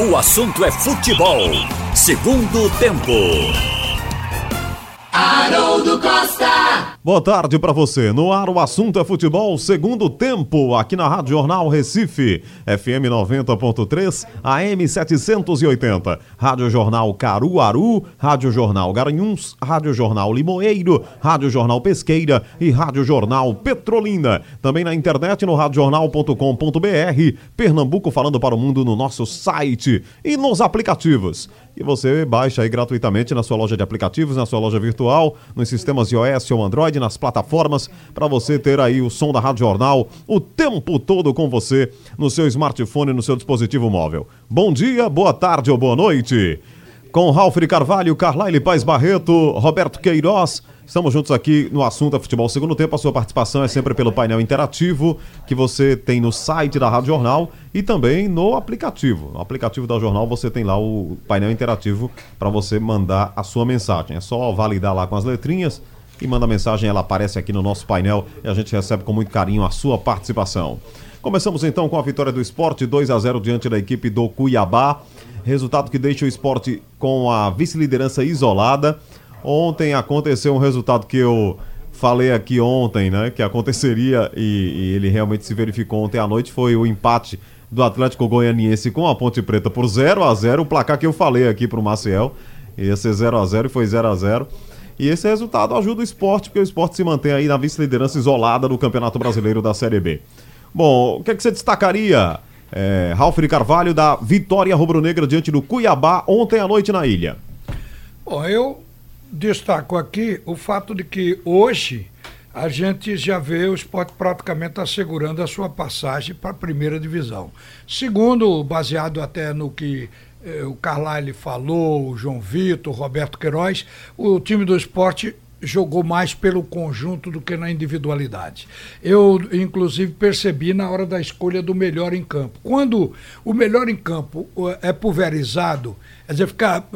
O assunto é futebol. Segundo tempo. Haroldo Costa. Boa tarde para você. No ar o assunto é futebol, segundo tempo, aqui na Rádio Jornal Recife, FM 90.3, AM 780, Rádio Jornal Caruaru, Rádio Jornal Garanhuns, Rádio Jornal Limoeiro, Rádio Jornal Pesqueira e Rádio Jornal Petrolina. Também na internet no radiojornal.com.br, Pernambuco falando para o mundo no nosso site e nos aplicativos. E você baixa aí gratuitamente na sua loja de aplicativos, na sua loja virtual, nos sistemas iOS ou Android, nas plataformas, para você ter aí o som da Rádio Jornal o tempo todo com você no seu smartphone, no seu dispositivo móvel. Bom dia, boa tarde ou boa noite. Com Ralf de Carvalho, Carlyle Paz Barreto, Roberto Queiroz. Estamos juntos aqui no assunto é futebol segundo tempo. A sua participação é sempre pelo painel interativo que você tem no site da Rádio Jornal e também no aplicativo. No aplicativo da Jornal você tem lá o painel interativo para você mandar a sua mensagem. É só validar lá com as letrinhas e manda a mensagem, ela aparece aqui no nosso painel e a gente recebe com muito carinho a sua participação. Começamos então com a vitória do esporte, 2 a 0 diante da equipe do Cuiabá. Resultado que deixa o esporte com a vice-liderança isolada. Ontem aconteceu um resultado que eu falei aqui ontem, né? Que aconteceria e, e, ele realmente se verificou ontem à noite. Foi o empate do Atlético Goianiense com a Ponte Preta por 0 a 0 O placar que eu falei aqui pro Maciel. Ia ser 0 a 0 e foi 0 a 0 E esse resultado ajuda o esporte, porque o esporte se mantém aí na vice-liderança isolada do Campeonato Brasileiro da Série B. Bom, o que, é que você destacaria, é, Ralf de Carvalho, da vitória rubro-negra diante do Cuiabá ontem à noite na ilha? Bom, eu destaco aqui o fato de que hoje a gente já vê o esporte praticamente assegurando a sua passagem para a primeira divisão. Segundo, baseado até no que eh, o Carlyle falou, o João Vitor, o Roberto Queiroz, o time do esporte jogou mais pelo conjunto do que na individualidade. Eu, inclusive, percebi na hora da escolha do melhor em campo. Quando o melhor em campo é pulverizado, quer dizer, ficar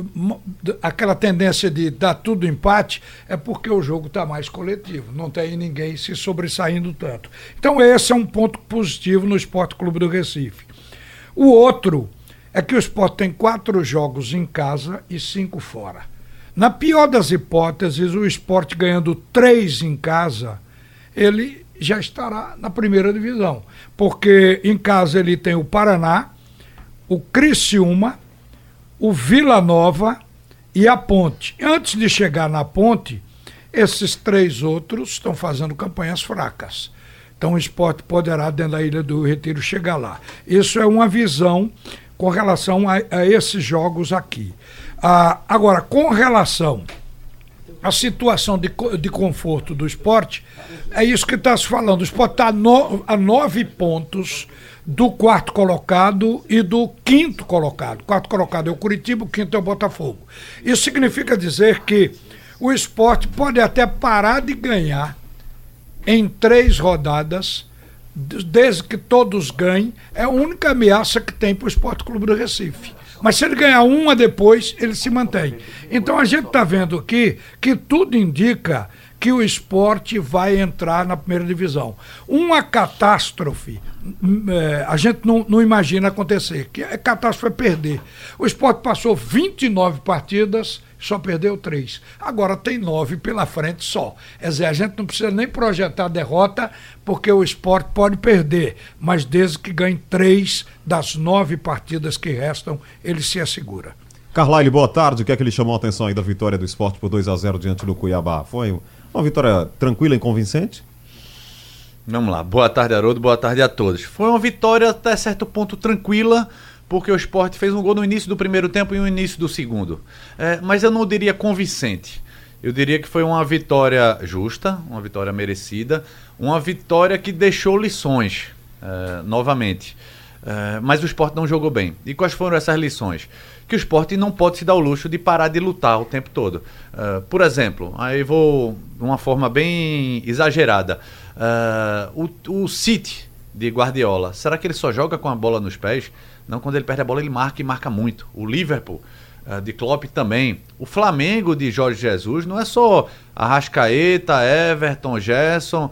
aquela tendência de dar tudo empate, é porque o jogo está mais coletivo, não tem ninguém se sobressaindo tanto. Então, esse é um ponto positivo no Esporte Clube do Recife. O outro é que o esporte tem quatro jogos em casa e cinco fora. Na pior das hipóteses, o esporte ganhando três em casa, ele já estará na primeira divisão. Porque em casa ele tem o Paraná, o Criciúma, o Vila Nova e a Ponte. Antes de chegar na Ponte, esses três outros estão fazendo campanhas fracas. Então o esporte poderá, dentro da Ilha do Retiro, chegar lá. Isso é uma visão com relação a, a esses jogos aqui. Ah, agora, com relação à situação de, de conforto do esporte, é isso que está se falando. O esporte está no, a nove pontos do quarto colocado e do quinto colocado. Quarto colocado é o Curitiba, o quinto é o Botafogo. Isso significa dizer que o esporte pode até parar de ganhar em três rodadas, desde que todos ganhem, é a única ameaça que tem para o Esporte Clube do Recife. Mas se ele ganhar uma depois, ele se mantém. Então a gente está vendo aqui que tudo indica que o esporte vai entrar na primeira divisão. Uma catástrofe, hum, é, a gente não, não imagina acontecer, que a catástrofe é perder. O esporte passou 29 partidas, só perdeu três. Agora tem nove pela frente só. Quer dizer, a gente não precisa nem projetar derrota, porque o esporte pode perder, mas desde que ganhe três das nove partidas que restam, ele se assegura. Carlyle, boa tarde. O que é que lhe chamou a atenção aí da vitória do esporte por 2 a 0 diante do Cuiabá? Foi uma vitória tranquila e convincente? Vamos lá. Boa tarde, Haroldo. Boa tarde a todos. Foi uma vitória até certo ponto tranquila, porque o esporte fez um gol no início do primeiro tempo e no início do segundo. É, mas eu não diria convincente. Eu diria que foi uma vitória justa, uma vitória merecida, uma vitória que deixou lições, é, novamente. É, mas o esporte não jogou bem. E quais foram essas lições? que o esporte não pode se dar o luxo de parar de lutar o tempo todo. Uh, por exemplo, aí vou de uma forma bem exagerada. Uh, o, o City de Guardiola, será que ele só joga com a bola nos pés? Não, quando ele perde a bola, ele marca e marca muito. O Liverpool uh, de Klopp também. O Flamengo de Jorge Jesus não é só Arrascaeta, Everton, Gerson,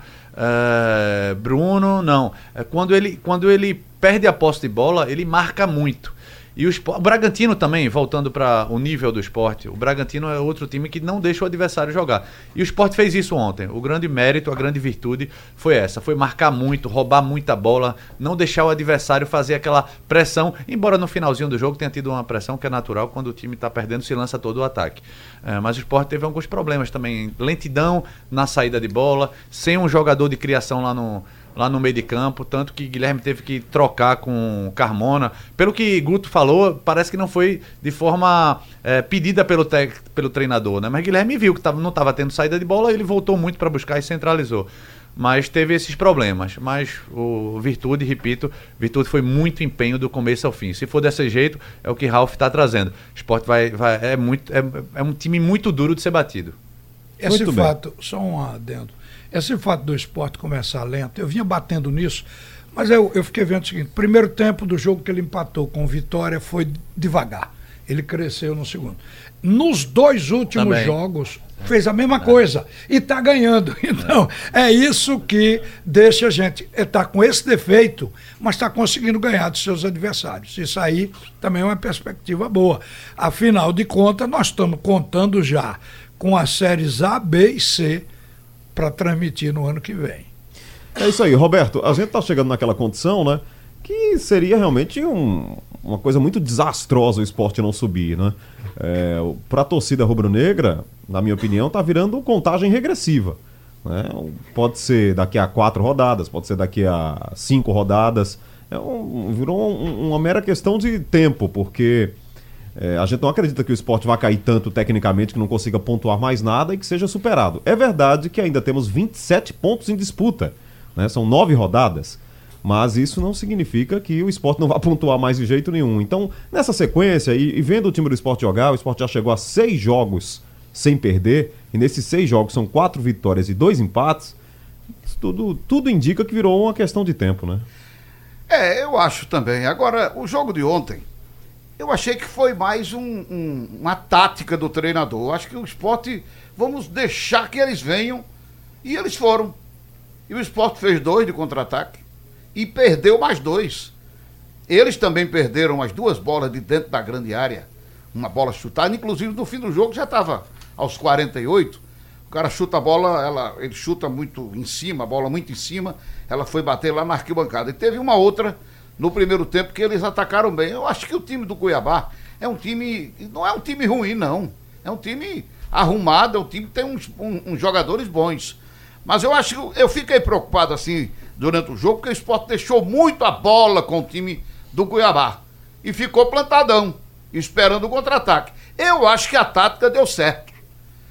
Bruno, não. É quando ele, quando ele perde a posse de bola, ele marca muito. E o, o Bragantino também, voltando para o nível do esporte, o Bragantino é outro time que não deixa o adversário jogar. E o esporte fez isso ontem. O grande mérito, a grande virtude foi essa: foi marcar muito, roubar muita bola, não deixar o adversário fazer aquela pressão. Embora no finalzinho do jogo tenha tido uma pressão que é natural quando o time está perdendo, se lança todo o ataque. É, mas o esporte teve alguns problemas também. Lentidão na saída de bola, sem um jogador de criação lá no lá no meio de campo, tanto que Guilherme teve que trocar com Carmona. Pelo que Guto falou, parece que não foi de forma é, pedida pelo, pelo treinador, né? Mas Guilherme viu que tava, não estava tendo saída de bola, ele voltou muito para buscar e centralizou. Mas teve esses problemas. Mas o Virtude, repito, Virtude foi muito empenho do começo ao fim. Se for desse jeito, é o que Ralf está trazendo. O esporte vai, vai, é, muito, é, é um time muito duro de ser batido. Esse muito fato, bem. só um adendo esse fato do esporte começar lento, eu vinha batendo nisso, mas eu, eu fiquei vendo o seguinte: primeiro tempo do jogo que ele empatou com Vitória foi devagar. Ele cresceu no segundo. Nos dois últimos Também. jogos, fez a mesma é. coisa e está ganhando. Então, é. é isso que deixa a gente. Está com esse defeito, mas está conseguindo ganhar dos seus adversários. Isso aí também é uma perspectiva boa. Afinal de contas, nós estamos contando já com as séries A, B e C para transmitir no ano que vem. É isso aí, Roberto. A gente está chegando naquela condição, né? Que seria realmente um, uma coisa muito desastrosa o esporte não subir, né? É, para a torcida rubro-negra, na minha opinião, está virando contagem regressiva. Né? Pode ser daqui a quatro rodadas, pode ser daqui a cinco rodadas. É um, virou um, uma mera questão de tempo, porque é, a gente não acredita que o esporte vai cair tanto tecnicamente que não consiga pontuar mais nada e que seja superado. É verdade que ainda temos 27 pontos em disputa, né? são nove rodadas, mas isso não significa que o esporte não vai pontuar mais de jeito nenhum. Então, nessa sequência, e, e vendo o time do esporte jogar, o esporte já chegou a seis jogos sem perder, e nesses seis jogos são quatro vitórias e dois empates, tudo, tudo indica que virou uma questão de tempo, né? É, eu acho também. Agora, o jogo de ontem eu achei que foi mais um, um, uma tática do treinador. Acho que o esporte, vamos deixar que eles venham. E eles foram. E o esporte fez dois de contra-ataque e perdeu mais dois. Eles também perderam as duas bolas de dentro da grande área. Uma bola chutada, inclusive no fim do jogo já estava aos 48. O cara chuta a bola, ela, ele chuta muito em cima, a bola muito em cima. Ela foi bater lá na arquibancada. E teve uma outra no primeiro tempo que eles atacaram bem. Eu acho que o time do Cuiabá é um time. Não é um time ruim, não. É um time arrumado, é um time que tem uns, um, uns jogadores bons. Mas eu acho que eu fiquei preocupado assim durante o jogo, porque o esporte deixou muito a bola com o time do Cuiabá. E ficou plantadão, esperando o contra-ataque. Eu acho que a tática deu certo.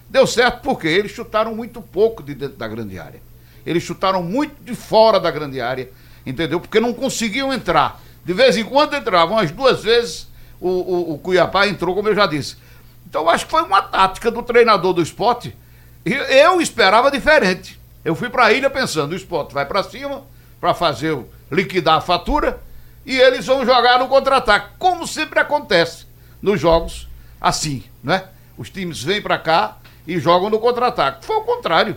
Deu certo porque eles chutaram muito pouco de dentro da grande área. Eles chutaram muito de fora da grande área entendeu? Porque não conseguiam entrar. De vez em quando entravam, as duas vezes o, o, o Cuiabá entrou, como eu já disse. Então acho que foi uma tática do treinador do esporte. Eu esperava diferente. Eu fui para a ilha pensando, o esporte vai para cima para fazer liquidar a fatura e eles vão jogar no contra-ataque, como sempre acontece nos jogos assim, né? Os times vêm para cá e jogam no contra-ataque. Foi o contrário.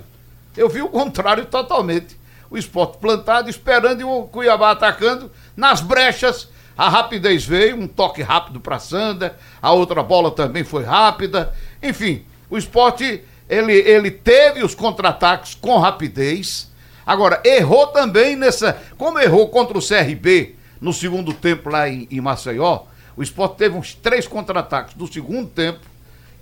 Eu vi o contrário totalmente o esporte plantado, esperando e o Cuiabá atacando. Nas brechas, a rapidez veio, um toque rápido para Sanda, a outra bola também foi rápida. Enfim, o esporte ele, ele teve os contra-ataques com rapidez. Agora, errou também nessa. Como errou contra o CRB no segundo tempo lá em, em Maceió, o esporte teve uns três contra-ataques do segundo tempo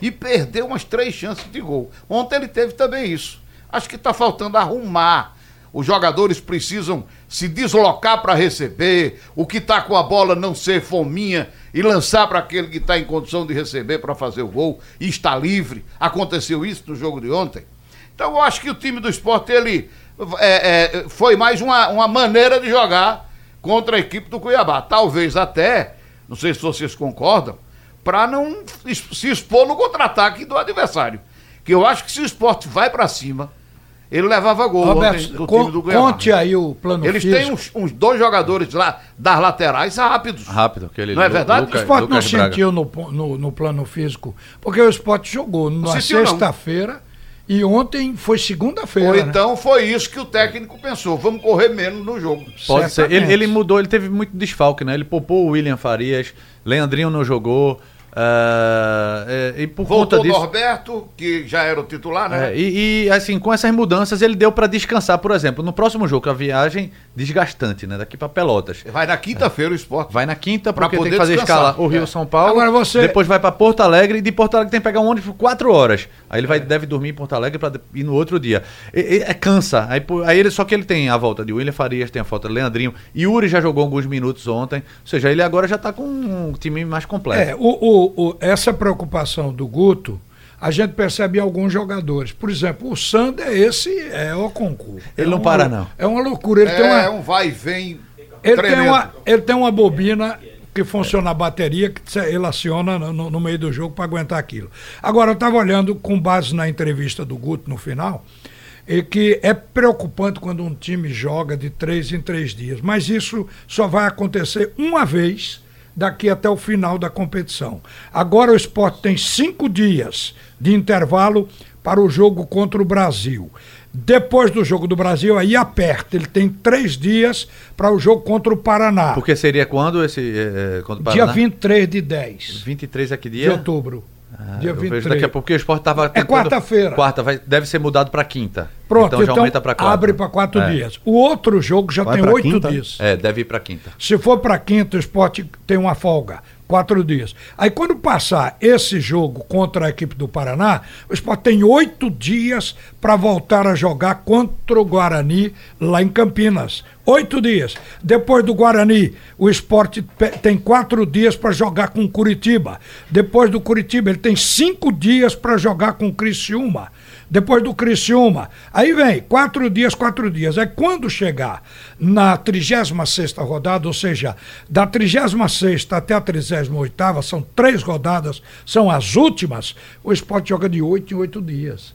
e perdeu umas três chances de gol. Ontem ele teve também isso. Acho que está faltando arrumar os jogadores precisam se deslocar para receber, o que está com a bola não ser fominha e lançar para aquele que está em condição de receber para fazer o gol e está livre. Aconteceu isso no jogo de ontem. Então eu acho que o time do esporte ele é, é, foi mais uma, uma maneira de jogar contra a equipe do Cuiabá. Talvez até, não sei se vocês concordam, para não se expor no contra-ataque do adversário. Que eu acho que se o esporte vai para cima ele levava gol Roberto, do con time do Cuiabá. Conte aí o plano Eles físico. têm uns, uns, dois jogadores lá das laterais rápidos. Rápido, aquele Não é verdade? Luca, o esporte Lucas não sentiu no, no, no, plano físico, porque o esporte jogou na sexta-feira E ontem foi segunda-feira. Ou né? então foi isso que o técnico pensou. Vamos correr menos no jogo. Pode ser. Ele, ele mudou, ele teve muito desfalque, né? Ele poupou o William Farias, Leandrinho não jogou. Ah, é, e por Voltou conta o disso. Norberto, que já era o titular, né? É, e, e, assim, com essas mudanças, ele deu pra descansar, por exemplo, no próximo jogo, a viagem desgastante, né? Daqui pra Pelotas. Vai na quinta-feira o esporte. Vai na quinta, Pra porque tem poder que fazer descansar. escala o Rio É. São Paulo. Agora você- Depois vai pra Porto Alegre e de Porto Alegre tem que pegar um ônibus por 4 horas. Aí ele vai, deve dormir em Porto Alegre pra ir no outro dia. E- e- é cansa. Aí, aí ele, só que ele tem a volta de William Farias, tem a volta de Leandrinho. Yuri já jogou alguns minutos ontem. Ou seja, ele agora já tá com um time mais completo. É, o, o- o- essa preocupação do Guto, a gente percebe em alguns jogadores. Por exemplo, o Sander, esse é o concurso. Ele não uma para, não. É uma loucura. Ele, tem, É uma, um vai e vem ele, tem uma, ele tem uma bobina que funciona a bateria, que se- ele aciona no, no meio do jogo para aguentar aquilo. Agora, eu estava olhando com base na entrevista do Guto no final, e que é preocupante quando um time joga de três em três dias. Mas isso só vai acontecer uma vez daqui até o final da competição. Agora o esporte tem cinco dias de intervalo para o jogo contra o Brasil. Depois do jogo do Brasil, aí aperta. Ele tem três dias para o jogo contra o Paraná. Porque seria quando esse. É, quando o Dia Paraná? 23 de 10 23 é que de dia? outubro. Ah, dia eu vejo 23. daqui a pouco, porque o esporte tava. tentando- quarta-feira. Quarta, vai, deve ser mudado pra quinta. Pronto, então então, já aumenta pra quatro. abre para quatro É. dias. O outro jogo já Vai tem oito quinta? dias. É, deve ir pra quinta. Se for para quinta, o esporte tem uma folga, quatro dias. Aí quando passar esse jogo contra a equipe do Paraná, o esporte tem oito dias para voltar a jogar contra o Guarani lá em Campinas. Oito dias. Depois do Guarani, o esporte tem quatro dias para jogar com o Curitiba. Depois do Curitiba, ele tem cinco dias para jogar com o Criciúma. Depois do Criciúma. Aí vem, quatro dias, quatro dias. Aí quando chegar na 36ª rodada, ou seja, da 36ª até a 38ª, são três rodadas, são as últimas, o esporte joga de oito em oito dias.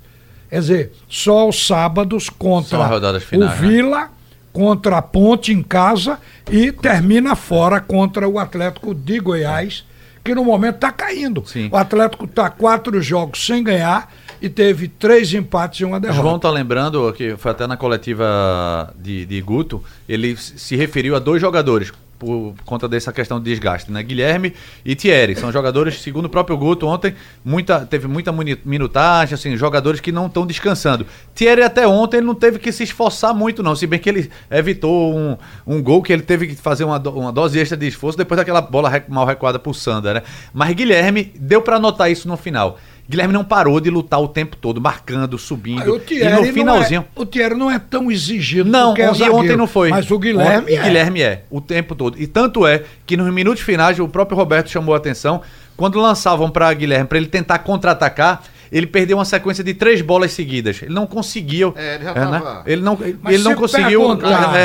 Quer dizer, só os sábados contra o finais, né? Contra a Ponte em casa e termina fora contra o Atlético de Goiás, que no momento está caindo. Sim. O Atlético está quatro jogos sem ganhar e teve três empates e uma derrota. João tá lembrando que foi até na coletiva de, de Guto, ele se referiu a dois jogadores por conta dessa questão de desgaste, né? Guilherme e Thierry. São jogadores, segundo o próprio Guto, ontem muita, teve muita minutagem, assim, jogadores que não estão descansando. Thierry até ontem ele não teve que se esforçar muito, não. Se bem que ele evitou um, um gol que ele teve que fazer uma, uma dose extra de esforço depois daquela bola mal recuada pro Sander, né? Mas Guilherme, deu pra notar isso no final. Guilherme não parou de lutar o tempo todo, marcando, subindo. Aí o e no finalzinho. não é, o Thierry não é tão exigido Não, é e ontem zagueiro, não foi. Mas o Guilherme Ontem- é. Guilherme é, o tempo todo. E tanto é que nos minutos finais, o próprio Roberto chamou a atenção, quando lançavam para Guilherme para ele tentar contra-atacar, ele perdeu uma sequência de três bolas seguidas. Ele não conseguiu. É, ele já né? tava- Ele não, Mas ele não se conseguiu é,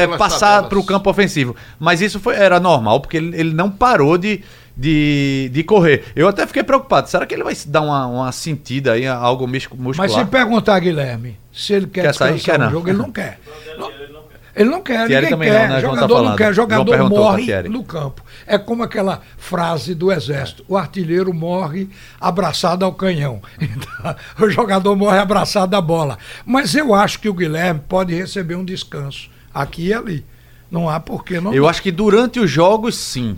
Pelas passar tabelas. para o campo ofensivo. Mas isso foi, era normal, porque ele, ele não parou de, de, de correr. Eu até fiquei preocupado. Será que ele vai dar uma, uma sentida aí, algo mus- muscular? Mas se perguntar a Guilherme se ele quer, Quer sair? descansar Quer no não. jogo, ele não quer. Ele não quer, Thierry ninguém também quer. não, né? João tá Jogador não quer, João jogador perguntou pra morre no campo. É como aquela frase do Exército: o artilheiro morre abraçado ao canhão. Então, o jogador morre abraçado à bola. Mas eu acho que o Guilherme pode receber um descanso aqui e ali. Não há porquê não. Eu acho que durante os jogos, sim.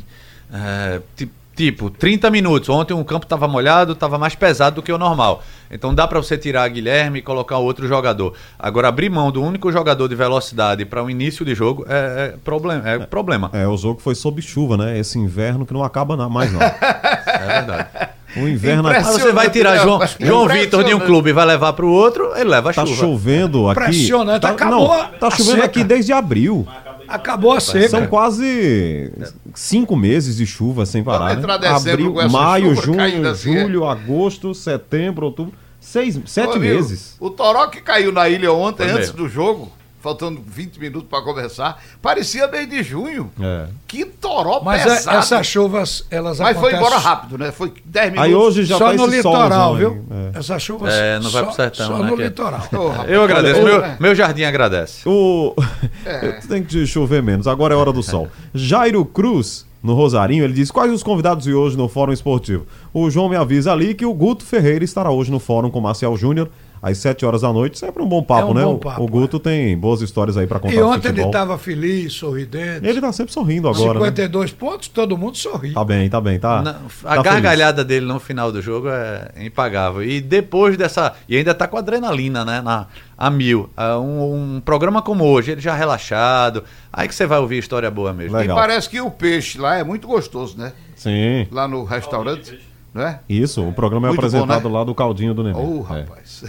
É, ti- tipo, 30 minutos. Ontem o campo estava molhado, estava mais pesado do que o normal. Então dá para você tirar Guilherme e colocar outro jogador. Agora, abrir mão do único jogador de velocidade para o início de jogo é, é problema. É problema. É, o jogo foi sob chuva, né? Esse inverno que não acaba mais, não. É verdade. O inverno aqui, você vai tirar? João, Mas João Vitor de um clube e vai levar para o outro, ele leva a tá chuva. chovendo aqui. Impressionante, Tá, acabou não, a- tá a chovendo seca. aqui desde abril. Acabou a seca. São quase cinco meses de chuva sem parar. Vamos né? dezembro Abril, com essa maio, junho, assim, é? julho, agosto, setembro, outubro. Seis, sete Ô, viu? meses. O Toró que caiu na ilha ontem, Foi antes mesmo. do jogo, faltando 20 minutos para começar, parecia mês de junho. É. Que Toró Mas é- pesado. essas chuvas, elas Mas foi acontecem embora rápido, né? Foi 10 minutos. Aí hoje já só tá no litoral, viu? É. Essas chuvas É, não vai só, pro sertão, só né, no que é- litoral. Rapaz, Eu agradeço. Meu, né? meu jardim agradece. O... É. Tem que chover menos, agora é hora do sol. Jairo Cruz, no Rosarinho, ele diz: Quais os convidados de hoje no Fórum Esportivo? O João me avisa ali que o Guto Ferreira estará hoje no Fórum com Marcial Júnior às 7 horas da noite. Sempre um bom papo, É um né? bom O- papo, o Guto tem boas histórias aí pra contar E ontem ele estava feliz, sorridente. Ele tá sempre sorrindo agora, né? 52 pontos, todo mundo sorri. Tá bem, tá bem, tá. Não, tá a gargalhada dele no final do jogo é impagável. E depois dessa. E ainda tá com adrenalina, né? Na, a mil. Ah, Um, um programa como hoje, ele já relaxado. Aí que você vai ouvir história boa mesmo. Legal. E parece que o peixe lá é muito gostoso, né? Sim. Lá no restaurante, não é? Isso, o programa é Muito bom, apresentado né? lá do Caldinho do Neném. Ô, É. rapaz.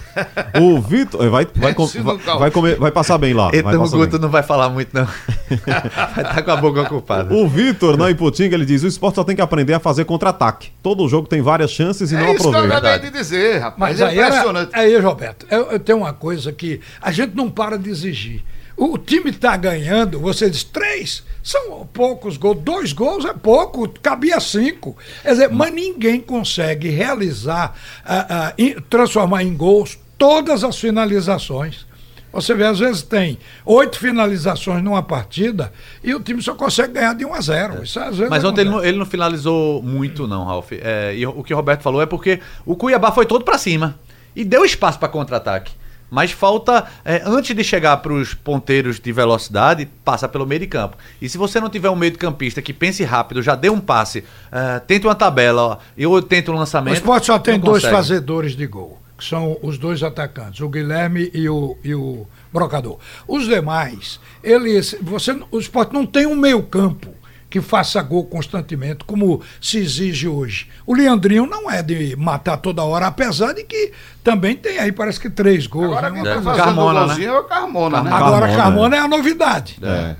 O Vitor eh, vai, vai, vai, vai comer, vai passar bem lá. Então o Guto bem. não vai falar muito, não. vai estar com a boca ocupada. O Vitor, na Iputinga, ele diz: o esporte só tem que aprender a fazer contra-ataque. Todo jogo tem várias chances e não é isso que eu aproveita. acabei de dizer, rapaz. Mas é aí, era, impressionante. aí, Roberto, eu, eu tenho uma coisa que a gente não para de exigir. O, time está ganhando, você diz três, são poucos gols, dois gols é pouco, cabia cinco. Quer dizer, mas ninguém consegue realizar, ah, ah, transformar em gols todas as finalizações. Você vê, às vezes tem oito finalizações numa partida e o time só consegue ganhar de 1 a 0. Isso às vezes Mas ontem ele não, ele não finalizou muito, não, Ralf. É, e o que o Roberto falou é porque o Cuiabá foi todo pra cima e deu espaço pra contra-ataque. Mas falta, é, antes de chegar para os ponteiros de velocidade, passa pelo meio de campo. E se você não tiver um meio de campista que pense rápido, já dê um passe, é, tente uma tabela, ó, eu tento um O lançamento. esporte só tem dois consegue. fazedores de gol, que são os dois atacantes, o Guilherme e o, e o Brocador. Os demais, eles. Você, o esporte não tem um meio-campo que faça gol constantemente, como se exige hoje. O Leandrinho não é de matar toda hora, apesar de que também tem aí, parece que três gols. Agora né? quem tá coisa- fazendo Carmona, o golzinho é o Carmona, né? Agora Carmona, Carmona é a novidade. É.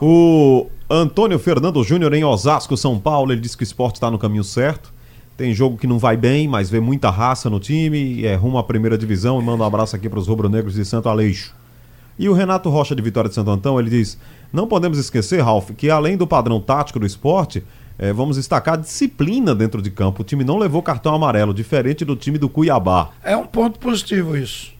O Antônio Fernando Júnior em Osasco, São Paulo, ele disse que o esporte está no caminho certo. Tem jogo que não vai bem, mas vê muita raça no time e é rumo à primeira divisão. E manda um abraço aqui para os rubro-negros de Santo Aleixo. E o Renato Rocha de Vitória de Santo Antão, ele diz: Não podemos esquecer, Ralf, que além do padrão tático do esporte, eh, vamos destacar a disciplina dentro de campo. O time não levou cartão amarelo, diferente do time do Cuiabá. É um ponto positivo isso.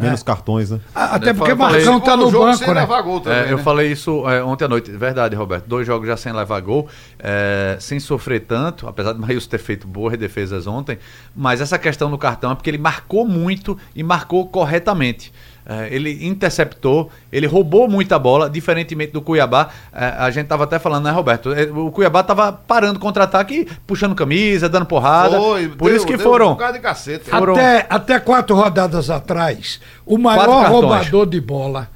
Menos cartões, né? Ah, Até Eu porque Marcão tá no jogo banco, sem né? levar gol também, É, eu né? falei isso é, ontem à noite, verdade, Roberto. Dois jogos já sem levar gol, é, sem sofrer tanto, apesar de Maílson ter feito boas defesas ontem. Mas essa questão do cartão é porque ele marcou muito e marcou corretamente. É, ele interceptou, ele roubou muita bola, diferentemente do Cuiabá. É, a gente tava até falando, né, Roberto? É, O Cuiabá tava parando contra-ataque, e puxando camisa, dando porrada. Foi, Por deu- isso que deu foram. Um cacete. Foram- Até, até quatro rodadas atrás, o maior roubador de bola,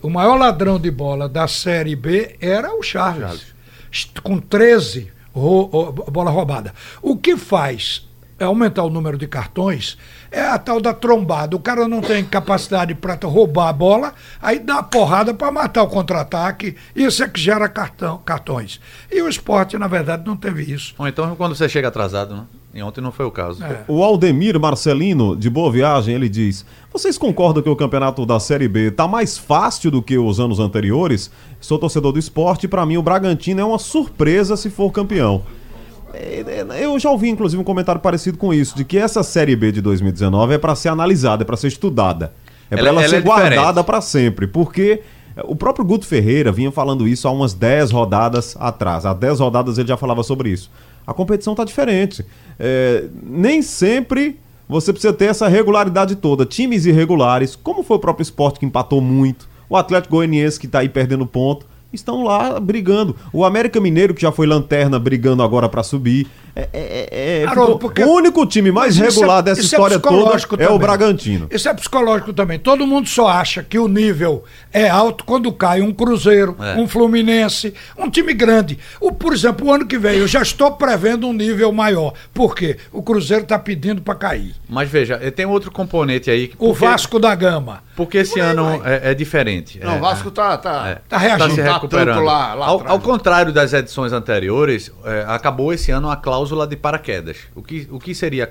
o maior ladrão de bola da Série B era o Charles. Est- Com 13 ro- ro- bola roubada. O que faz é aumentar o número de cartões é a tal da trombada. O cara não tem capacidade para roubar a bola, aí dá a porrada para matar o contra-ataque. Isso é que gera cartão, cartões. E o esporte, na verdade, não teve isso. Ou então quando você chega atrasado, né? E ontem não foi o caso. É. O Aldemir Marcelino, de Boa Viagem, ele diz: Vocês concordam que o campeonato da Série B tá mais fácil do que os anos anteriores? Sou torcedor do esporte e pra mim o Bragantino é uma surpresa se for campeão. É, é, Eu já ouvi, inclusive, um comentário parecido com isso, de que essa Série B de 2019 é pra ser analisada, é pra ser estudada. É pra Ela- ela, ela ser é guardada pra sempre, porque o próprio Guto Ferreira vinha falando isso há umas 10 rodadas atrás. Há 10 rodadas ele já falava sobre isso. A competição tá diferente. É, nem sempre você precisa ter essa regularidade toda. Times irregulares, como foi o próprio esporte que empatou muito, o Atlético Goianiense que tá aí perdendo ponto, estão lá brigando. O América Mineiro, que já foi lanterna, brigando agora pra subir. É, é- é- é- Haroldo, porque- O único time mais isso regular é- dessa é história toda psicológico é o também. Bragantino. Isso é psicológico também. Todo mundo só acha que o nível é alto quando cai um Cruzeiro, É. um Fluminense, um time grande. O, por exemplo, o ano que vem eu já estou prevendo um nível maior. Por quê? O Cruzeiro está pedindo para cair. Mas veja, eh, tem outro componente aí. que- O porque- Vasco da Gama. Porque esse ano é, é diferente. Não, é, o Vasco tá, tá, é, Tá reagindo. se Tá recuperando. tanto lá- lá ao, ao contrário das edições anteriores, é, acabou esse ano a cláusula de paraquedas. O que, o que seria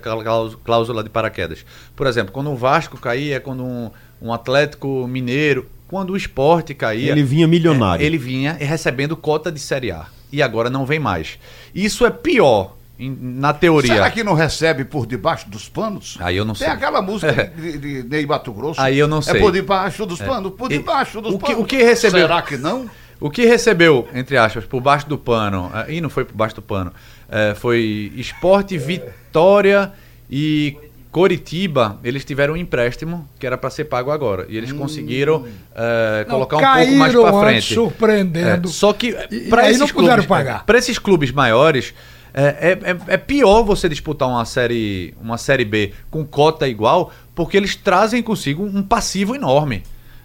cláusula de paraquedas? Por exemplo, quando o Vasco caía, é quando um, um Atlético Mineiro, quando o esporte caía. Ele vinha milionário. é, ele vinha recebendo cota de Série A. E agora não vem mais. Isso é pior na teoria. Será que não recebe por debaixo dos panos? Aí eu não Tem sei. aquela música É. de, de Ney Mato Grosso. Aí eu não sei. É por debaixo dos panos, por debaixo dos o que- panos. o que recebeu- Será que não? O que recebeu, entre aspas, por baixo do pano, eh, e não foi por baixo do pano, eh, foi esporte, vitória e Coritiba, eles tiveram um empréstimo que era para ser pago agora. E eles conseguiram é, Não, colocar um pouco mais para frente. surpreendendo. É, só que para esses clubes, pagar. Esses clubes maiores, é, é- é- é pior você disputar uma série, uma série B com cota igual, porque eles trazem consigo um passivo enorme.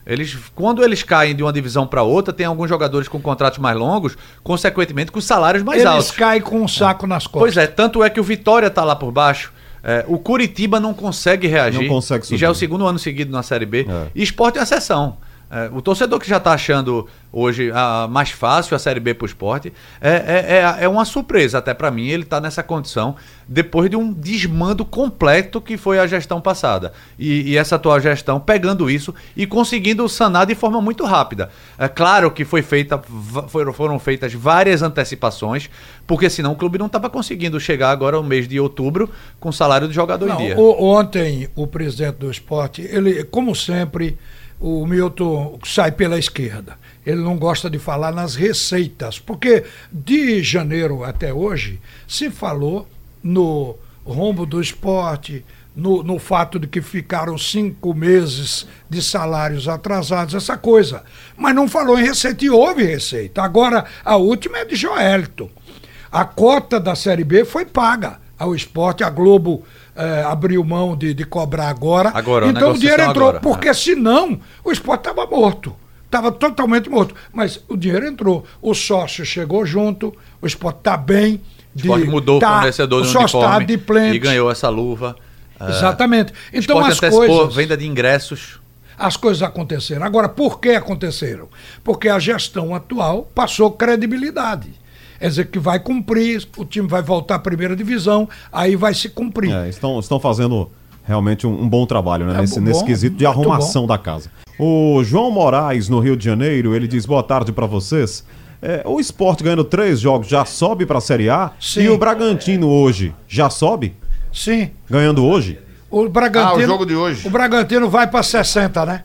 Eles, quando eles caem de uma divisão para outra, tem alguns jogadores com contratos mais longos, consequentemente com salários mais Eles altos. caem com um saco nas costas. Pois é, tanto é que o Vitória tá lá por baixo. É, o Curitiba não consegue reagir. Não consegue E já é o subir. segundo ano seguido na Série B. É. E esporte é uma exceção. É, o torcedor que já está achando hoje ah, mais fácil a Série B para o esporte é, é, é, é uma surpresa até para mim ele está nessa condição depois de um desmando completo que foi a gestão passada. E, e essa atual gestão pegando isso e conseguindo sanar de forma muito rápida. É claro que foi feita, foram, feitas várias antecipações, porque senão o clube não estava conseguindo chegar agora ao mês de outubro com o salário do jogador Não, em dia. o- ontem, o presidente do esporte, ele, como sempre, o Milton sai pela esquerda. Ele não gosta de falar nas receitas, porque de janeiro até hoje se falou no rombo do esporte, no, no fato de que ficaram cinco meses de salários atrasados, essa coisa. Mas não falou em receita e houve receita. Agora, a última é de Joelton. A cota da Série B foi paga ao esporte, a Globo eh, abriu mão de, de cobrar agora. Agora, então o dinheiro negociação entrou, agora. porque senão o esporte estava morto. Estava totalmente morto. Mas o dinheiro entrou. O sócio chegou junto, o esporte está bem. O esporte mudou tá, o fornecedor o do sócio tá uniforme de plente. e ganhou essa luva. É, Exatamente. Então as coisas. venda de ingressos. As coisas aconteceram. Agora, por que aconteceram? Porque a gestão atual passou credibilidade. Quer dizer que vai cumprir, o time vai voltar à primeira divisão, aí vai se cumprir. É, estão, estão fazendo realmente um, um bom trabalho né, É nesse, bom, nesse quesito de arrumação da casa. O João Moraes, no Rio de Janeiro, ele diz boa tarde para vocês. É, o esporte ganhando três jogos já sobe para a Série A? Sim. E o Bragantino hoje já sobe? Sim. Ganhando hoje? O Bragantino. Ah, o jogo de hoje. O Bragantino vai para 60, né?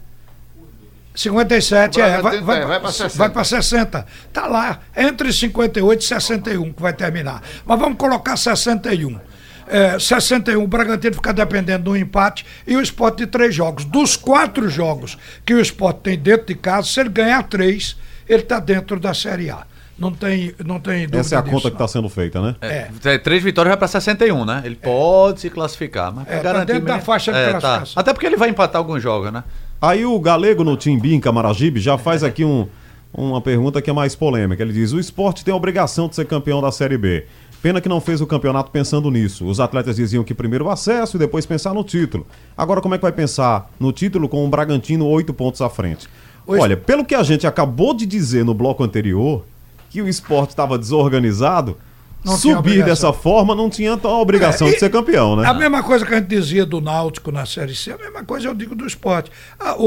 57, O é. Vai, vai, é, pra- vai pra 60. vai para 60. Tá lá, entre 58 e 61 que vai terminar. Mas vamos colocar 61. É, 61, o Bragantino fica dependendo do empate e o esporte de três jogos. Dos quatro jogos que o esporte tem dentro de casa, se ele ganhar três, ele está dentro da Série A. Não tem, não tem dúvida Essa é a disso, conta que não. está sendo feita, né? É. É, Três vitórias vai para 61, né? Ele pode se classificar, mas É, tá garantir dentro da faixa de É, classificação. Até porque ele vai empatar alguns jogos, né? Aí o Galego no Timbi, em Camaragibe, já faz aqui um, uma pergunta que é mais polêmica. Ele diz: o esporte tem a obrigação de ser campeão da Série B. Pena que não fez o campeonato pensando nisso. Os atletas diziam que primeiro o acesso e depois pensar no título. Agora, como é que vai pensar no título com o Bragantino oito pontos à frente? Hoje- Olha, pelo que a gente acabou de dizer no bloco anterior, que o esporte estava desorganizado, Não subir dessa forma não tinha a obrigação É, de ser campeão, né? A mesma coisa que a gente dizia do Náutico na Série C, a mesma coisa eu digo do esporte. Ah, o,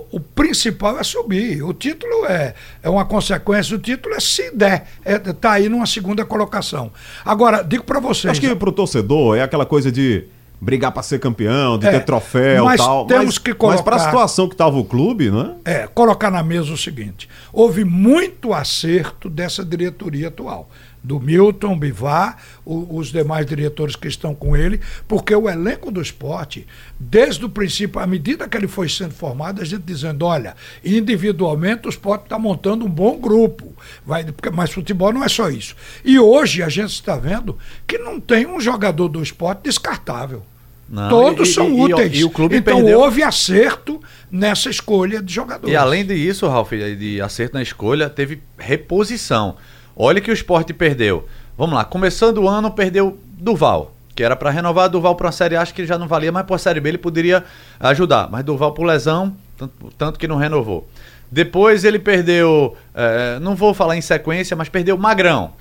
o, o principal é subir. O título é, é uma consequência, o título é se der. É, tá aí numa segunda colocação. Agora, digo para vocês. Acho que pro torcedor é aquela coisa de brigar para ser campeão, de É, ter troféu mas e tal. temos mas, que Mas colocar- para a situação que estava o clube, né? é, colocar na mesa o seguinte: houve muito acerto dessa diretoria atual. Do Milton, Bivar, o- os demais diretores que estão com ele, porque o elenco do esporte, desde o princípio, à medida que ele foi sendo formado, a gente dizendo: olha, individualmente o esporte está montando um bom grupo. Vai, porque- mas futebol não é só isso. E hoje a gente está vendo que não tem um jogador do esporte descartável. Não, Todos e- são e- úteis. e o clube então perdeu- houve acerto nessa escolha de jogadores. E além disso, Ralf, de acerto na escolha, teve reposição. Olha que o esporte perdeu. Vamos lá, começando o ano, perdeu Duval, que era para renovar Duval para a Série A, acho que já não valia, mas para a Série B ele poderia ajudar. Mas Duval por lesão, tanto, tanto que não renovou. Depois ele perdeu, eh, não vou falar em sequência, mas perdeu Magrão.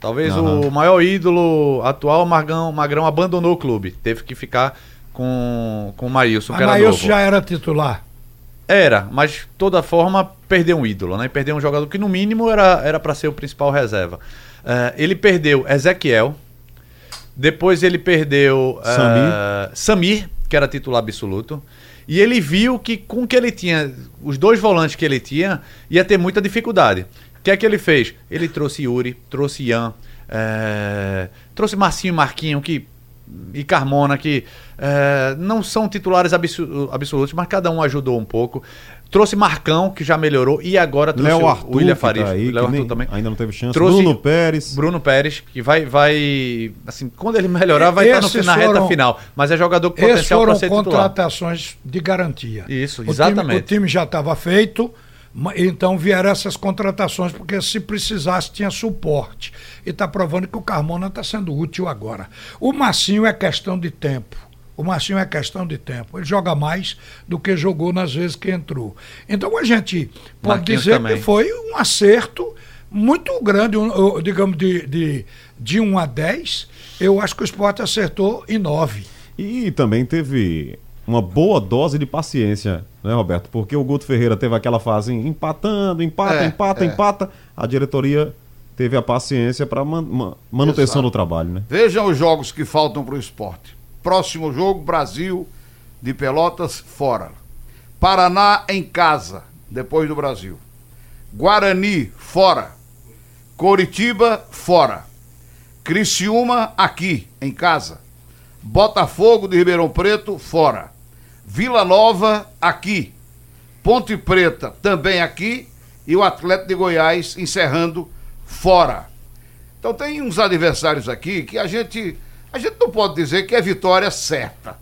Talvez Aham. o maior ídolo atual, Magrão, Magrão abandonou o clube. Teve que ficar com, com o Maílson, que era Maílson novo. já era titular. Era, mas de toda forma perdeu um ídolo, né? Perdeu um jogador que no mínimo era era para ser o principal reserva. Eh, ele perdeu Ezequiel, depois ele perdeu eh, Samir. Samir, que era titular absoluto, e ele viu que com o que ele tinha, os dois volantes que ele tinha, ia ter muita dificuldade. O que é que ele fez? Ele trouxe Yuri, trouxe Ian, eh, trouxe Marcinho e Marquinho, que e Carmona, que é, não são titulares absolutos, mas cada um ajudou um pouco. Trouxe Marcão, que já melhorou, e agora trouxe Léo o Arthur, William que Faria. tá aí, Léo Arthur também. ainda não teve chance. Trouxe Bruno Pérez. Bruno Pérez, que vai, vai assim, quando ele melhorar, vai estar no, na reta foram- final. Mas é jogador com Esses potencial para foram ser titular. contratações de garantia. Isso, O exatamente. time- o time já estava feito, então vieram essas contratações, porque se precisasse tinha suporte. E está provando que o Carmona está sendo útil agora. O Massinho é questão de tempo. O Marcinho é questão de tempo. Ele joga mais do que jogou nas vezes que entrou. Então a gente pode Marquinhos dizer também. que foi um acerto muito grande, um, digamos, de, de, de 1 a 10. Eu acho que o esporte acertou em 9. E também teve uma boa dose de paciência, né, Roberto? Porque o Guto Ferreira teve aquela fase empatando, empata, É, empata, é. empata. A diretoria teve a paciência para manutenção Exato. do trabalho, né? Vejam os jogos que faltam para o esporte. Próximo jogo, Brasil de Pelotas fora. Paraná em casa, depois do Brasil. Guarani fora. Coritiba fora. Criciúma aqui, em casa. Botafogo de Ribeirão Preto fora. Vila Nova aqui. Ponte Preta também aqui. E o Atlético de Goiás encerrando fora. Então tem uns adversários aqui que a gente a gente não pode dizer que é vitória certa.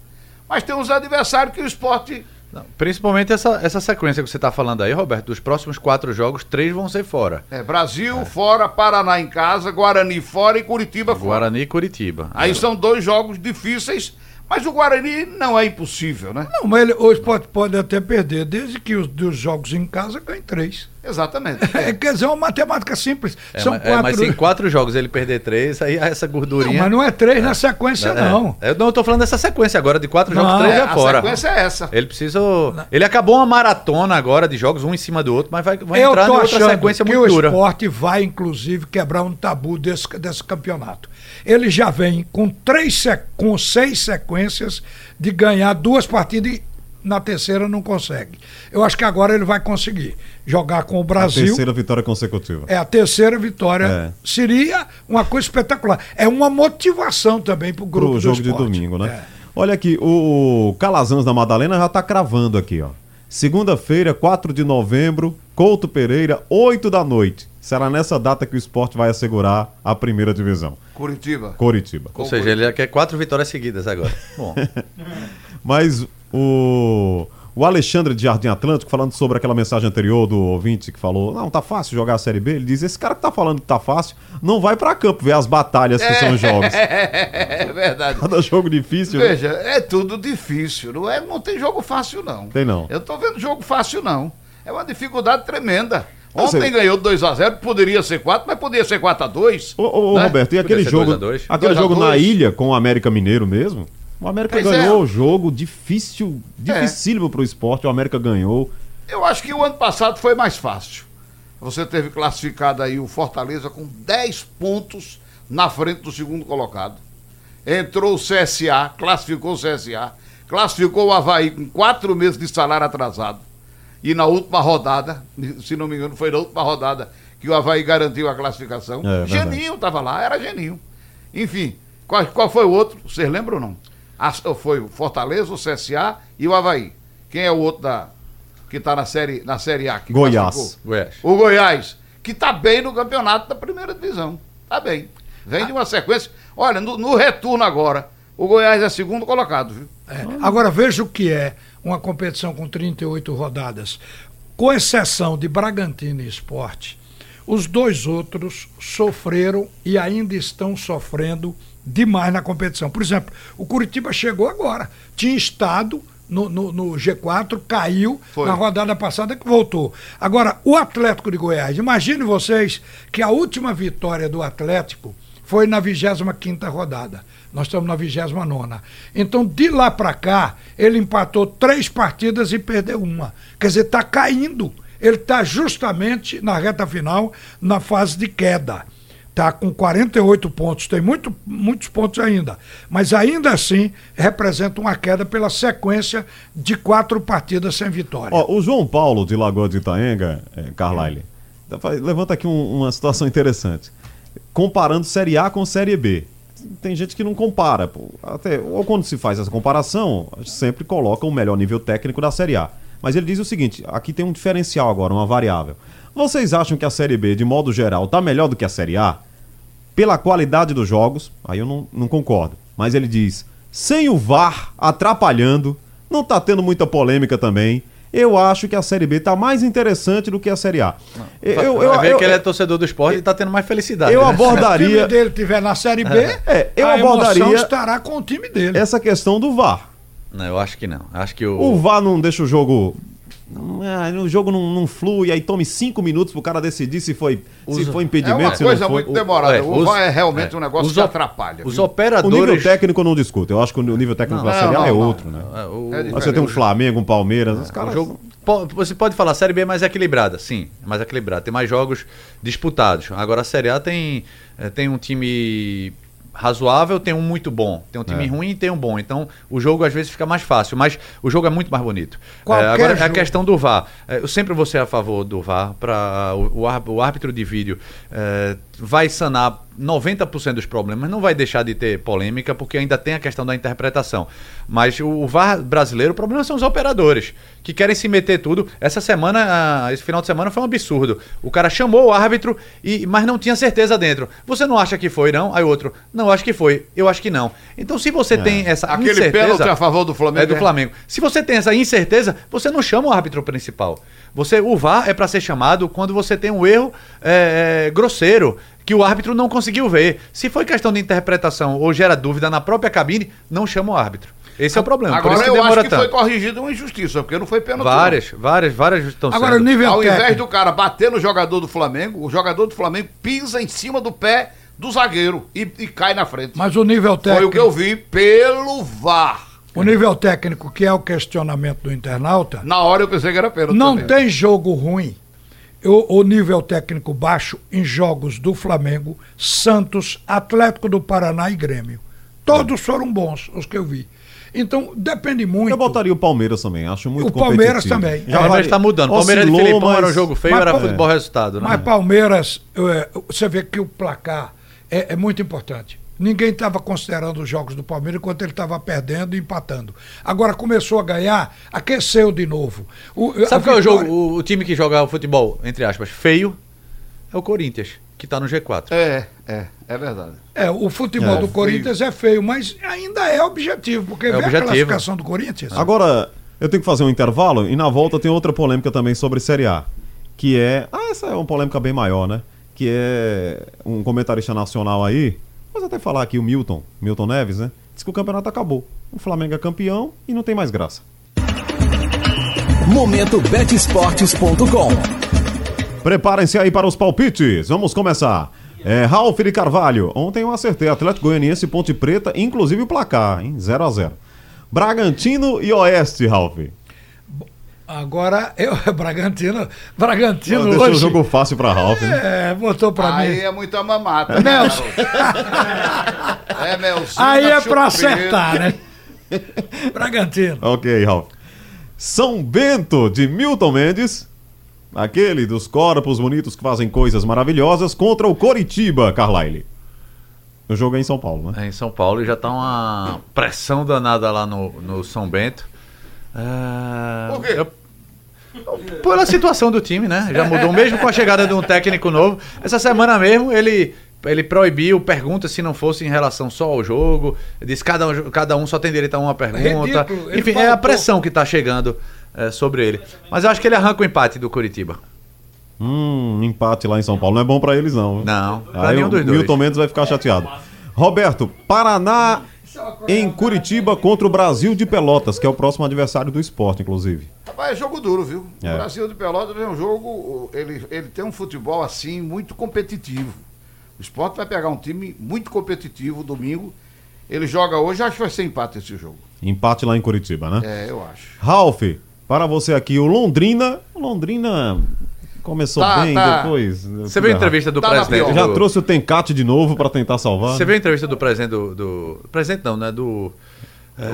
Mas tem uns adversários que o esporte Não, principalmente essa, essa sequência que você está falando aí, Roberto. Dos próximos quatro jogos, três vão ser fora. é Brasil fora, Paraná em casa, Guarani fora e Curitiba fora. Guarani e Curitiba. Aí são dois jogos difíceis, mas o Guarani não é impossível, né? Não, mas ele, o esporte pode até perder, desde que os dos jogos em casa ganhe três. Exatamente. É, quer dizer, é uma matemática simples. É, São mas, é, quatro. mas se em quatro jogos ele perder três, aí essa Não, gordurinha. mas não é três na sequência, É, não. é, Eu não tô falando dessa sequência agora, de quatro jogos, Não, três É, é a fora. sequência é essa. Ele precisa. Ele acabou uma maratona agora de jogos, um em cima do outro, mas vai, vai Eu entrar em outra sequência que muito o dura. esporte vai, inclusive, quebrar um tabu desse, desse campeonato. Ele já vem com, três, com seis sequências de ganhar duas partidas e na terceira não consegue. Eu acho que agora ele vai conseguir jogar com o A Brasil. terceira vitória consecutiva. É a terceira vitória. É. Seria uma coisa espetacular. É uma motivação também para o grupo Pro do jogo de domingo, né? É. Olha aqui, o Calazans da Madalena já tá cravando aqui, ó. Segunda-feira, 4 de novembro, Couto Pereira, 8 da noite. Será nessa data que o esporte vai assegurar a primeira divisão. Curitiba. Coritiba. Ou seja, ele já quer quatro vitórias seguidas agora. Bom, Mas o, o Alexandre de Jardim Atlântico, falando sobre aquela mensagem anterior do ouvinte que falou: Não, tá fácil jogar a Série B. Ele diz: Esse cara que tá falando que tá fácil, não vai pra campo ver as batalhas que são os jogos. É verdade. Cada jogo difícil. né? Veja, é tudo difícil, não é? Não tem jogo fácil não. Tem não. Eu tô vendo jogo fácil não. É uma dificuldade tremenda. Ontem sei. ganhou 2 a 0, poderia ser 4, mas poderia ser 4 a 2. Ô, ô, ô, né? Roberto, e aquele jogo, 2 a 2? aquele 2 a jogo na 2? ilha com o América Mineiro mesmo? O América Pois ganhou é. o jogo difícil, dificílimo pro esporte. O América ganhou. Eu acho que o ano passado foi mais fácil. Você teve classificado aí o Fortaleza com 10 pontos na frente do segundo colocado. Entrou o CSA, classificou o CSA, classificou o Havaí com quatro meses de salário atrasado. E na última rodada, se não me engano, foi na última rodada que o Havaí garantiu a classificação. É, verdade. Geninho estava lá, era Geninho. Enfim, qual, qual foi o outro? Vocês lembram ou não? Ah, foi o Fortaleza, o CSA e o Havaí. Quem é o outro da, que está na série, na série A? que Goiás. Goiás. O Goiás, que está bem no campeonato da primeira divisão. Está bem. Vem de uma sequência. Olha, no, no retorno agora, o Goiás é segundo colocado, viu? É. Agora veja o que é uma competição com 38 rodadas. Com exceção de Bragantino e Esporte, os dois outros sofreram e ainda estão sofrendo demais na competição. Por exemplo, o Curitiba chegou agora. Tinha estado no, no- no G4, caiu Foi. na rodada passada que voltou. Agora, o Atlético de Goiás, imagine vocês que a última vitória do Atlético foi na 25ª rodada. Nós estamos na 29ª. Então, de lá para cá, ele empatou três partidas e perdeu uma. Quer dizer, está caindo. Ele está justamente na reta final, na fase de queda. Está com 48 pontos, tem muito, muitos pontos ainda. Mas ainda assim, representa uma queda pela sequência de quatro partidas sem vitória. Ó, o João Paulo de Lagoa de Itaenga, é, Carlyle, levanta aqui um- uma situação interessante. Comparando Série A com Série B. tem gente que não compara. Até, ou quando se faz essa comparação, sempre coloca o melhor nível técnico da Série A. Mas ele diz o seguinte: aqui tem um diferencial agora, uma variável. Vocês acham que a Série B, de modo geral, tá melhor do que a Série A? Pela qualidade dos jogos, aí eu não, não concordo. Mas ele diz: sem o VAR atrapalhando, não tá tendo muita polêmica também. Eu acho que a Série B tá mais interessante do que a Série A. Eu, eu, ver eu- que ele é torcedor do esporte e tá tendo mais felicidade. eu né? Se o time abordaria dele estiver na Série B, É, eu a abordaria- emoção estará com o time dele. essa questão do VAR. Não, eu acho que não. Acho que o. O VAR não deixa o jogo. Ah, o jogo não, não flui, aí tome cinco minutos pro cara decidir se foi, se Usa- foi É impedimento, uma se coisa não foi. muito demorada. é, o os- VAR é realmente é, um negócio os que atrapalha. Os viu? O operadores. nível técnico eu não discuto. Eu acho que o nível técnico Não, da Série A é não, outro, não. né? É, o- É Você tem um Flamengo, um Palmeiras, os O caras. jogo, você pode falar, a Série B é mais equilibrada, sim, é mais equilibrada, tem mais jogos disputados. Agora a Série A tem, tem um time razoável, tem um muito bom, tem um time É. ruim e tem um bom. Então o jogo às vezes fica mais fácil, mas o jogo é muito mais bonito. Qualquer Eh, agora é a jogo. questão do VAR. Eh, eu sempre vou ser a favor do VAR para o, o ár- o árbitro de vídeo eh, vai sanar 90% dos problemas, não vai deixar de ter polêmica, porque ainda tem a questão da interpretação. Mas o, VAR brasileiro, o problema são os operadores, que querem se meter tudo. Essa semana, esse final de semana foi um absurdo. O cara chamou o árbitro, e, mas não tinha certeza dentro. Você não acha que foi, não? Aí outro, não, acho que foi. Eu acho que não. Então, se você tem essa Aquele incerteza... pênalti a favor do Flamengo. É do é? Flamengo. Se você tem essa incerteza, você não chama o árbitro principal. Você, o VAR é para ser chamado quando você tem um erro é, é, grosseiro que o árbitro não conseguiu ver. Se foi questão de interpretação ou gera dúvida na própria cabine, não chama o árbitro. Esse é o problema. Por Agora isso que eu acho que foi tanto. corrigido uma injustiça, porque não foi pênalti. não. Várias, várias, várias estão Agora, o sendo. nível Ao invés técnico. do cara bater no jogador do Flamengo, o jogador do Flamengo pisa em cima do pé do zagueiro e, e cai na frente. Mas o nível técnico. Foi o que eu vi pelo VAR. O nível técnico, que é o questionamento do internauta, Na hora eu pensei que era pênalti. não também. tem jogo ruim. O, o nível técnico baixo em jogos do Flamengo, Santos, Atlético do Paraná e Grêmio. Todos foram bons, os que eu vi. Então, depende muito. Eu botaria o Palmeiras também, acho muito O Palmeiras competitivo. também. O Palmeiras vari- está mudando. Palmeiras de oscilou, Filipão era um mas- jogo feio, mas era futebol resultado. Né? Mas Palmeiras, é, você vê que o placar é, é muito importante. Ninguém estava considerando os jogos do Palmeiras enquanto ele estava perdendo e empatando. Agora começou a ganhar, aqueceu de novo. O, Sabe qual é o vitória- jogo? O, o time que joga o futebol, entre aspas, feio, é o Corinthians, que tá no G4. É, é, é verdade. É, o futebol É, do Corinthians é feio, mas ainda é objetivo, porque vê objetivo. a classificação do Corinthians. Agora, eu tenho que fazer um intervalo e na volta tem outra polêmica também sobre Série A. Que é. Ah, essa é uma polêmica bem maior, né? Que é um comentarista nacional aí. Mas até falar aqui o Milton, Milton Neves, né? Diz que o campeonato acabou. O Flamengo é campeão e não tem mais graça. Momento betesportes.com. Preparem-se aí para os palpites. Vamos começar. É, Ralf de Carvalho. Ontem eu acertei. Atlético Goianiense e Ponte Preta, inclusive o placar, hein? 0 a 0 Bragantino e Oeste, Ralf. Agora, eu, Bragantino, Bragantino Deixou o hoje, jogo fácil para Ralf, né? é, botou pra Aí mim. é muita mamata. né, Nelson. é, Melzinho. Aí da é pra acertar, né? Bragantino. Ok, Ralf. São Bento de Milton Mendes. Aquele dos corpos bonitos que fazem coisas maravilhosas contra o Coritiba, Carlyle. O jogo é em São Paulo, né? É, em São Paulo e já tá uma pressão danada lá no, no São Bento. É, Por quê? eu- pela situação do time, né? Já mudou, mesmo com a chegada de um técnico novo. Essa semana mesmo ele, ele proibiu perguntas se não fosse em relação só ao jogo. Disse que cada, um- cada um só tem direito a uma pergunta. Ridículo, Enfim, é a pressão que tá chegando é, sobre ele. Mas eu acho que ele arranca o empate do Curitiba. Hum, empate lá em São Paulo. Não é bom pra eles, não. Não, pra Aí nenhum dos dois. Milton Mendes vai ficar chateado. Roberto, Paraná em Curitiba contra o Brasil de Pelotas, que é o próximo adversário do esporte, inclusive. Rapaz, é jogo duro, viu? É. O Brasil de Pelotas é um jogo. Ele, ele tem um futebol assim muito competitivo. O esporte vai pegar um time muito competitivo domingo. Ele joga hoje, acho que vai ser empate esse jogo. Empate lá em Curitiba, né? É, eu acho. Ralf, para você aqui, o Londrina. o Londrina começou Tá, bem, tá. depois. Você viu a entrevista do Tá presidente? Já trouxe o Tencate de novo para tentar salvar. Você viu a entrevista do presidente do, do. Presidente não, né? Do.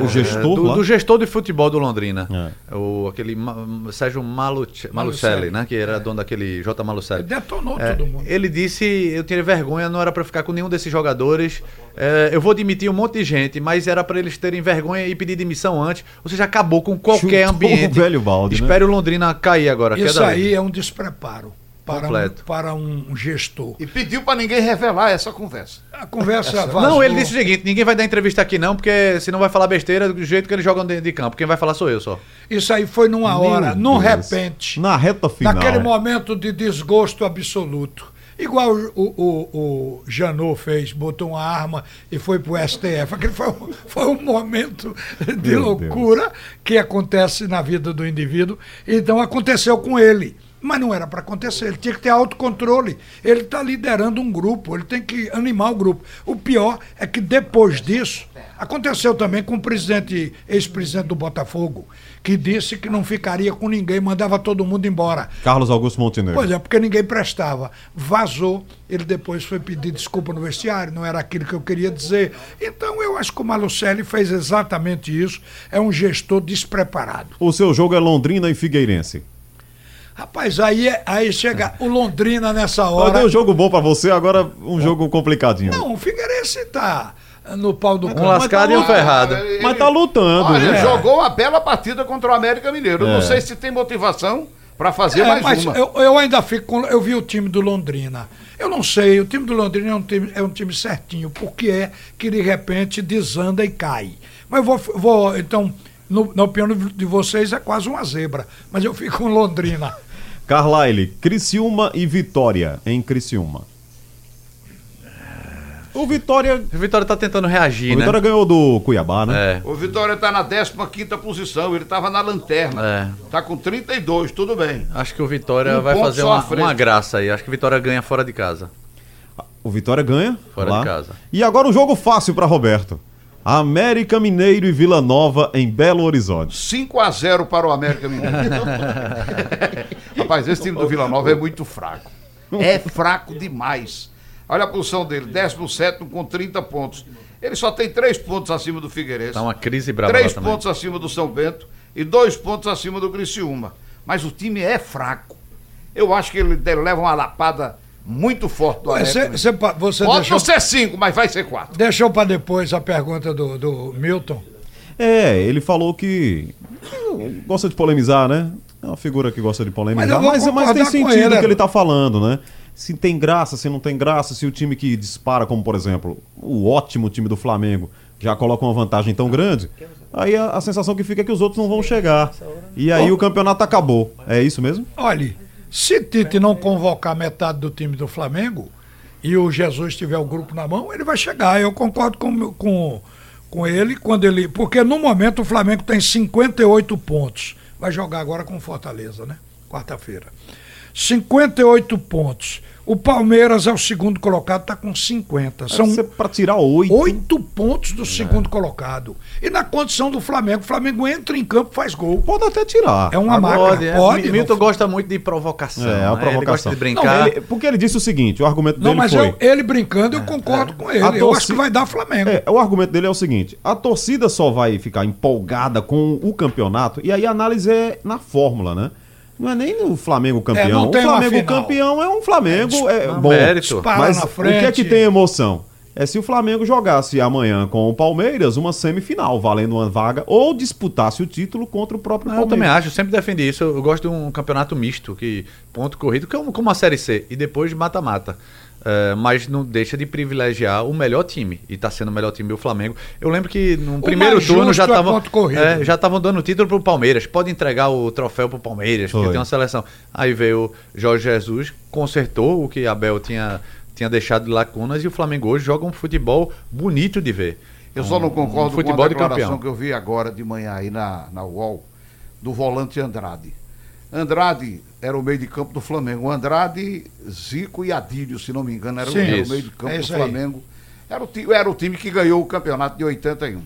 O gestor do, do gestor de futebol do Londrina. É. O, aquele Ma- Sérgio Malucelli, Malucelli, né? Que era dono daquele J. Malucelli. Detonou É, todo mundo. ele disse: Eu tinha vergonha, não era pra ficar com nenhum desses jogadores. É, eu vou demitir um monte de gente, mas era pra eles terem vergonha e pedir demissão antes. Ou seja, acabou com qualquer Chutou ambiente. o velho balde, né? Espere o Londrina cair agora. Isso queda aí é um despreparo para, um, Completo. para um gestor. E pediu para ninguém revelar essa conversa. A conversa Não, vazou. ele disse o seguinte: ninguém vai dar entrevista aqui, não, porque senão vai falar besteira do jeito que eles jogam dentro de campo. Quem vai falar sou eu só. Isso aí foi numa Meu hora, num Deus. repente. Na reta final. Naquele momento de desgosto absoluto. Igual o, o, o Janot fez, botou uma arma e foi pro STF. Aquele foi, um- foi um momento de Meu loucura que acontece na vida do indivíduo. Então aconteceu com ele. Mas não era para acontecer, ele tinha que ter autocontrole. Ele está liderando um grupo, ele tem que animar o grupo. O pior é que depois disso, aconteceu também com o presidente, ex-presidente do Botafogo, que disse que não ficaria com ninguém, mandava todo mundo embora. Carlos Augusto Montenegro. Pois é, porque ninguém prestava. Vazou, ele depois foi pedir desculpa no vestiário, não era aquilo que eu queria dizer. Então eu acho que o Malucelli fez exatamente isso. É um gestor despreparado. O seu jogo é Londrina e Figueirense. Rapaz, aí, é- aí chega o Londrina nessa hora. deu um jogo bom pra você, agora um jogo complicadinho. Não, o Figueirense tá no pau do Um campo. lascado e um ferrado. ele- Mas tá lutando, Olha, ele né? jogou uma bela partida contra o América Mineiro. Eu É. Não sei se tem motivação para fazer É, mais mas uma. eu, eu ainda fico com. Eu vi o time do Londrina. Eu não sei, o time do Londrina é um time, é um time certinho, porque é que de repente desanda e cai. Mas eu vou. vou então, no- na opinião de vocês, é quase uma zebra. Mas eu fico com Londrina. Carlyle, Criciúma e Vitória em Criciúma. O Vitória, O Vitória tá tentando reagir, o né? Vitória ganhou do Cuiabá, né? É. O Vitória está na 15 posição, ele estava na lanterna. É. Tá com 32, tudo bem. Acho que o Vitória Um vai fazer uma, uma graça aí. Acho que o Vitória ganha fora de casa. O Vitória ganha. Fora lá. de casa. E agora o jogo fácil pra Roberto. América Mineiro e Vila Nova em Belo Horizonte. 5 a 0 para o América Mineiro. Rapaz, esse time do Vila Nova é muito fraco. É fraco demais. Olha a posição dele, 17 com 30 pontos. Ele só tem 3 pontos acima do Figueirense. Tá uma crise brava lá 3 também. pontos acima do São Bento e 2 pontos acima do Criciúma. Mas o time é fraco. Eu acho que ele leva uma lapada muito forte do América. Você, Mineiro. você, Pode deixou, não ser 5, mas vai ser 4. deixou para depois a pergunta do, do Milton. É, ele falou que gosta de polemizar, né? É uma figura que gosta de polemizar, Mas mas, mas, tem sentido ele, o que ele tá falando, né? Se tem graça, se não tem graça, se o time que dispara, como por exemplo, o ótimo time do Flamengo, já coloca uma vantagem tão grande, aí a, a sensação que fica é que os outros não vão chegar. E aí o campeonato acabou. É isso mesmo? Olhe, se Tite não convocar metade do time do Flamengo e o Jesus tiver o grupo na mão, ele vai chegar. Eu concordo com, com, com ele quando ele. Porque no momento o Flamengo tem 58 pontos. Vai jogar agora com Fortaleza, né? Quarta-feira. 58 pontos. O Palmeiras é o segundo colocado, está com 50. São para tirar oito. oito pontos do segundo colocado. E na condição do Flamengo, o Flamengo entra em campo e faz gol. Pode até tirar. É uma máquina. Pode, é. Pode. Mi- Milton não- gosta muito de provocação. É, a né? Ele gosta provocação. de brincar. Não, ele- porque ele disse o seguinte: o argumento Não, dele mas foi. eu- ele brincando, eu concordo com ele. A Eu acho torcida- que vai dar Flamengo. É, o argumento dele é o seguinte: a torcida só vai ficar empolgada com o campeonato, e aí a análise é na fórmula, né? Não é nem o Flamengo campeão. É, o uma Flamengo campeão é um Flamengo é, Não, bom. mérito. Mas o que é que tem emoção? É se o Flamengo jogasse amanhã com o Palmeiras uma semifinal, valendo uma vaga, ou disputasse o título contra o próprio Não, eu também Palmeiras. acho, eu sempre defendi isso. Eu, gosto de um campeonato misto, que ponto corrido, é como a Série C, e depois de mata-mata. É, mas não deixa de privilegiar o melhor time. E tá sendo o melhor time o Flamengo. Eu lembro que no primeiro mais turno já é estavam corrido. é, já estavam dando título pro Palmeiras. Pode entregar o troféu pro Palmeiras, porque Foi. tem uma seleção. Aí veio o Jorge Jesus, consertou o que Abel tinha, tinha deixado de lacunas, e o Flamengo hoje joga um futebol bonito de ver. Eu só não concordo um futebol com a de declaração campeão. que eu vi agora de manhã aí na, na UOL do volante Andrade. Andrade era o meio de campo do Flamengo. O Andrade, Zico e Adílio, se não me engano, era, o- Sim, era o meio de campo É do. Flamengo. Era o, ti- era o time que ganhou o campeonato de 81.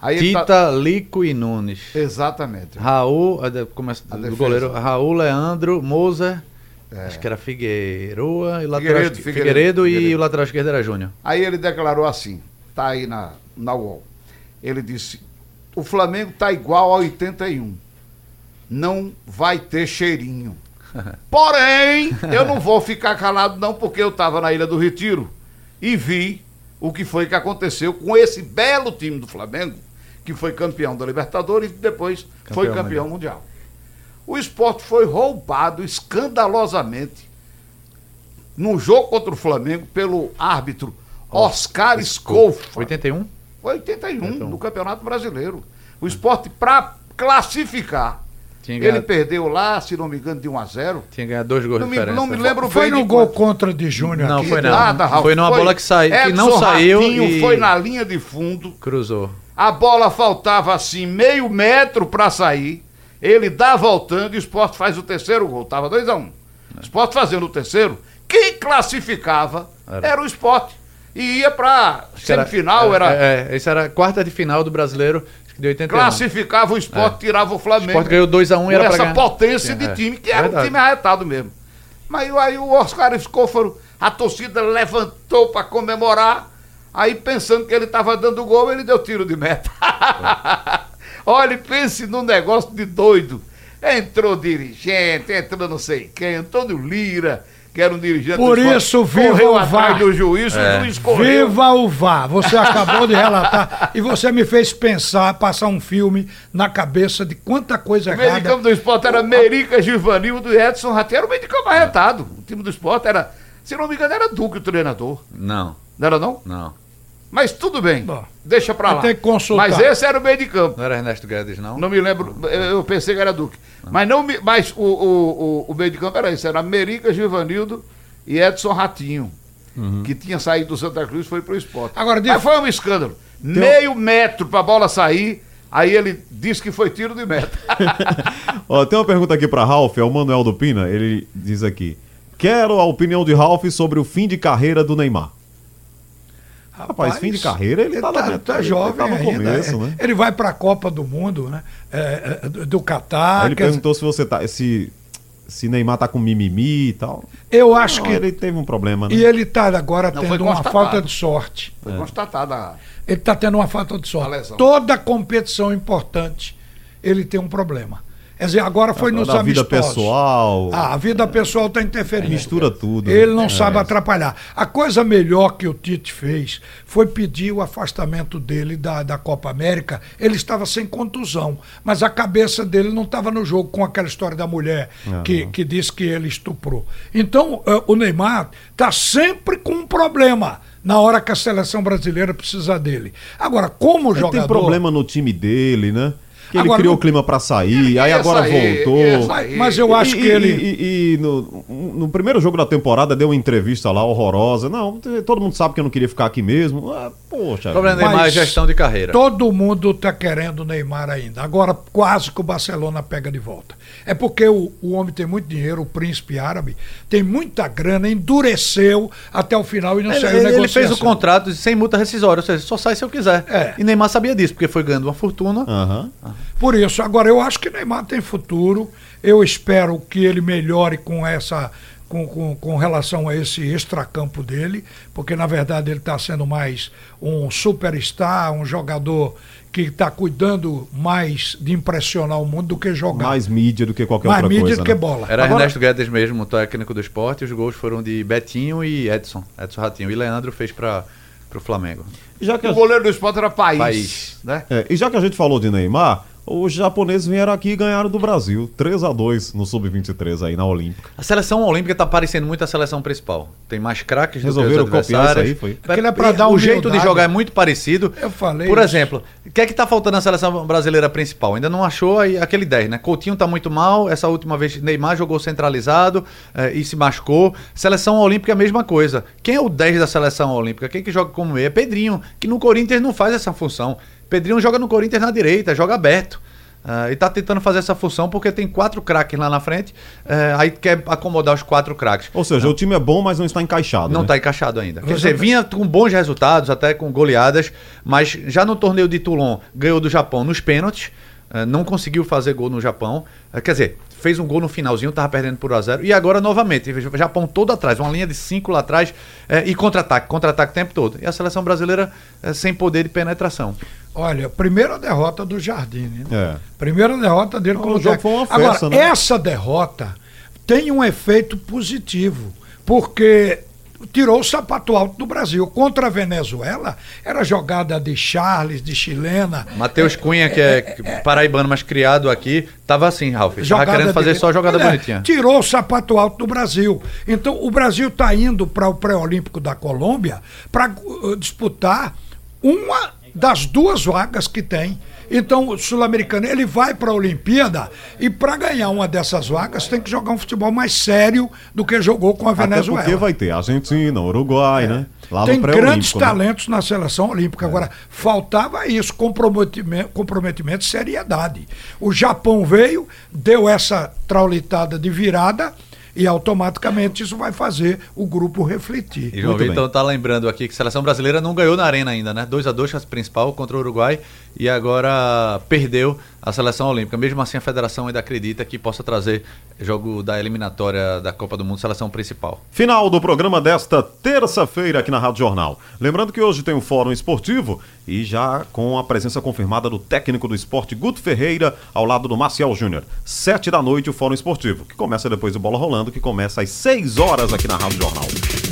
Aí ele Tita, tá- Lico e Nunes. Exatamente. Raul, começa A do goleiro, Raul, Leandro, Moser, acho que era Figueiroa, e lateral, Figueiredo, esqui- Figueiredo, Figueiredo, e Figueiredo. o lateral esquerdo era Júnior. Aí ele declarou assim, tá aí na, na UOL. Ele disse, o Flamengo tá igual a 81. Não vai ter cheirinho. Porém, eu não vou ficar calado não, porque eu estava na Ilha do Retiro e vi o que foi que aconteceu com esse belo time do Flamengo, que foi campeão da Libertadores e depois foi Campeão campeão mundial. O esporte foi roubado escandalosamente no jogo contra o Flamengo pelo árbitro Oscar Escolfa. 81? Foi 81 Então. no Campeonato Brasileiro. O esporte, para classificar, Tinha ele ganhado, perdeu lá, se não me engano, de 1 a 0 tinha ganhado dois gols Não de me, diferença. não me lembro Foi bem no de gol quanto. contra de Júnior Não, aqui. foi não. Nada, Ralf. Foi numa bola que sai- que não saiu Ratinho e- foi na linha de fundo. Cruzou. A bola faltava assim meio metro para sair. Ele dá voltando e o Sport faz o terceiro gol. Tava 2 a 1 um. O Sport fazendo o terceiro. Quem classificava Era. era, o Sport. E ia para que era- semifinal, era, É, é, esse era a quarta de final do brasileiro, de 81. classificava o Sport, tirava o O Flamengo. Sport ganhou 2x1 e com era essa ganhar. potência de É, time, que era verdade. um time arretado mesmo. Mas aí o Oscar Escófaro, a torcida levantou para comemorar, aí pensando que ele estava dando gol, ele deu tiro de meta. Olha, pense num negócio de doido. Entrou dirigente, entrou não sei quem, Antônio Lira, que era um dirigente Por isso, viva correu o atrás VAR. do juiz, É. o juiz correu. Viva o VAR! Você acabou de relatar e você me fez pensar, passar um filme na cabeça de quanta coisa O meio de errada. campo do esporte era Merica, Givanildo e Edson Ratinho. Era o meio de campo arretado. O time do esporte era, se não me engano, era Duque o treinador. Não, Não era não? não. Mas tudo bem. Bom, deixa pra lá. ter que consultar. Mas esse era o meio de campo. Não era Ernesto Guedes, não? Não me lembro, eu pensei que era Duque. Mas, não mas o, o, o, o meio de campo era isso, era Merica, Givanildo e Edson Ratinho. Que tinha saído do Santa Cruz e foi pro esporte. Agora, de- Mas foi um escândalo. Meio metro pra bola sair, aí ele disse que foi tiro de meta. Ó, tem uma pergunta aqui pra Ralph, é o Manuel do Pina, ele diz aqui. Quero a opinião de Ralph sobre o fim de carreira do Neymar. Rapaz, fim de carreira, ele, ele tá, tá, na- tá ele jovem tá no ainda. começo, é. né? Ele vai para a Copa do Mundo, né? É, é, do do Catar. ele perguntou se você tá. Se, se Neymar tá com mimimi e tal. eu acho Não, que ele teve um problema, né? e ele está agora Não, tendo uma falta de sorte. Foi constatada a. Ele está tendo uma falta de sorte. Toda competição importante, ele tem um problema. Quer dizer, agora foi nos da vida amistosos. pessoal. Ah, a vida pessoal está interferindo. mistura tudo. né? Ele não É. sabe atrapalhar. A coisa melhor que o Tite fez foi pedir o afastamento dele da, da Copa América. Ele estava sem contusão, mas a cabeça dele não estava no jogo com aquela história da mulher que, que disse que ele estuprou. Então, eh, o Neymar está sempre com um problema na hora que a seleção brasileira precisa dele. Agora, como Ele jogador. tem problema no time dele, né? Que ele Agora, criou o clima pra sair, aí agora sair, voltou. sair. Mas, eu acho E- que e- ele. E, e no, no primeiro jogo da temporada deu uma entrevista lá horrorosa. Não, todo mundo sabe que eu não queria ficar aqui mesmo. Ah, poxa. O problema do Neymar é gestão de carreira. Todo mundo está querendo o Neymar ainda. Agora, quase que o Barcelona pega de volta. É porque o, o homem tem muito dinheiro, o príncipe árabe, tem muita grana, endureceu até o final e não Ele, saiu ele- ele fez o contrato sem multa rescisória, ou seja, só sai se eu quiser. É. E Neymar sabia disso, porque foi ganhando uma fortuna. Aham. Por isso, agora eu acho que Neymar tem futuro. Eu espero que ele melhore com essa. Com, com, com relação a esse extracampo dele, porque na verdade ele está sendo mais um superstar, um jogador que está cuidando mais de impressionar o mundo do que jogar. Mais mídia do que qualquer mais outra mídia coisa. do que né? bola. Era Agora- Ernesto Guedes mesmo, o técnico do esporte, e os gols foram de Betinho e Edson. Edson Ratinho. E Leandro fez para o Flamengo. Já que O goleiro do esporte era país. País. Né? é, e já que a gente falou de Neymar, os japoneses vieram aqui e ganharam do Brasil. 3 a 2 no Sub-23 aí na Olímpica. A seleção olímpica tá parecendo muito a seleção principal. Tem mais craques Resolveram do que os copiar isso aí, foi? Aquilo é pra dar o jeito de jogar é muito parecido. Eu falei Por exemplo, o que é que tá faltando na seleção brasileira principal? Ainda não achou aí aquele 10, né? Coutinho tá muito mal. Essa última vez Neymar jogou centralizado eh, e se machucou. Seleção olímpica é a mesma coisa. Quem é o 10 da seleção olímpica? Quem que joga como ele? É Pedrinho, que no Corinthians não faz essa função. Pedrinho joga no Corinthians na direita, joga aberto. Ah, e tá tentando fazer essa função porque tem quatro craques lá na frente, eh, aí quer acomodar os quatro craques. Ou seja, o time é bom, mas não está encaixado. Não né? está encaixado ainda. Quer dizer, tá- vinha com bons resultados, até com goleadas, mas já no torneio de Toulon ganhou do Japão nos pênaltis. eh, não conseguiu fazer gol no Japão. Eh, quer dizer, fez um gol no finalzinho, estava perdendo por 1x0. E agora, novamente, o Japão todo atrás, uma linha de 5 lá atrás eh, e contra-ataque, contra-ataque o tempo todo. E a seleção brasileira sem poder de penetração. Olha, primeira derrota do Jardim, né? É. Primeira derrota dele O como jogo foi uma Agora, festa, né? essa derrota tem um efeito positivo, porque tirou o sapato alto do Brasil. Contra a Venezuela, era jogada de Charles, de chilena. Matheus Cunha, que é, paraibano, mas criado aqui, tava assim, Ralf. Tava Jogada querendo fazer de- só jogada É, bonitinha. Tirou o sapato alto do Brasil. Então, o Brasil está indo para o pré-olímpico da Colômbia para disputar uma das duas vagas que tem. Então, o sul-americano, ele vai para a Olimpíada e para ganhar uma dessas vagas tem que jogar um futebol mais sério do que jogou com a Até Venezuela. porque vai ter Argentina, Uruguai, né? Lá Tem grandes né? talentos na seleção olímpica. Agora, faltava isso, comprometimento, comprometimento, seriedade. O Japão veio, deu essa traulitada de virada e automaticamente isso vai fazer o grupo refletir. E João Vitor bem. tá lembrando aqui que a seleção brasileira não ganhou na arena ainda, né? 2 a 2 chance principal contra o Uruguai e agora perdeu a seleção olímpica. Mesmo assim, a federação ainda acredita que possa trazer jogo da eliminatória da Copa do Mundo, seleção principal. Final do programa desta terça-feira aqui na Rádio Jornal. Lembrando que hoje tem o Fórum Esportivo e já com a presença confirmada do técnico do esporte Guto Ferreira ao lado do Marcial Júnior. Sete da noite o Fórum Esportivo, que começa depois do Bola Rolando, que começa às seis horas aqui na Rádio Jornal.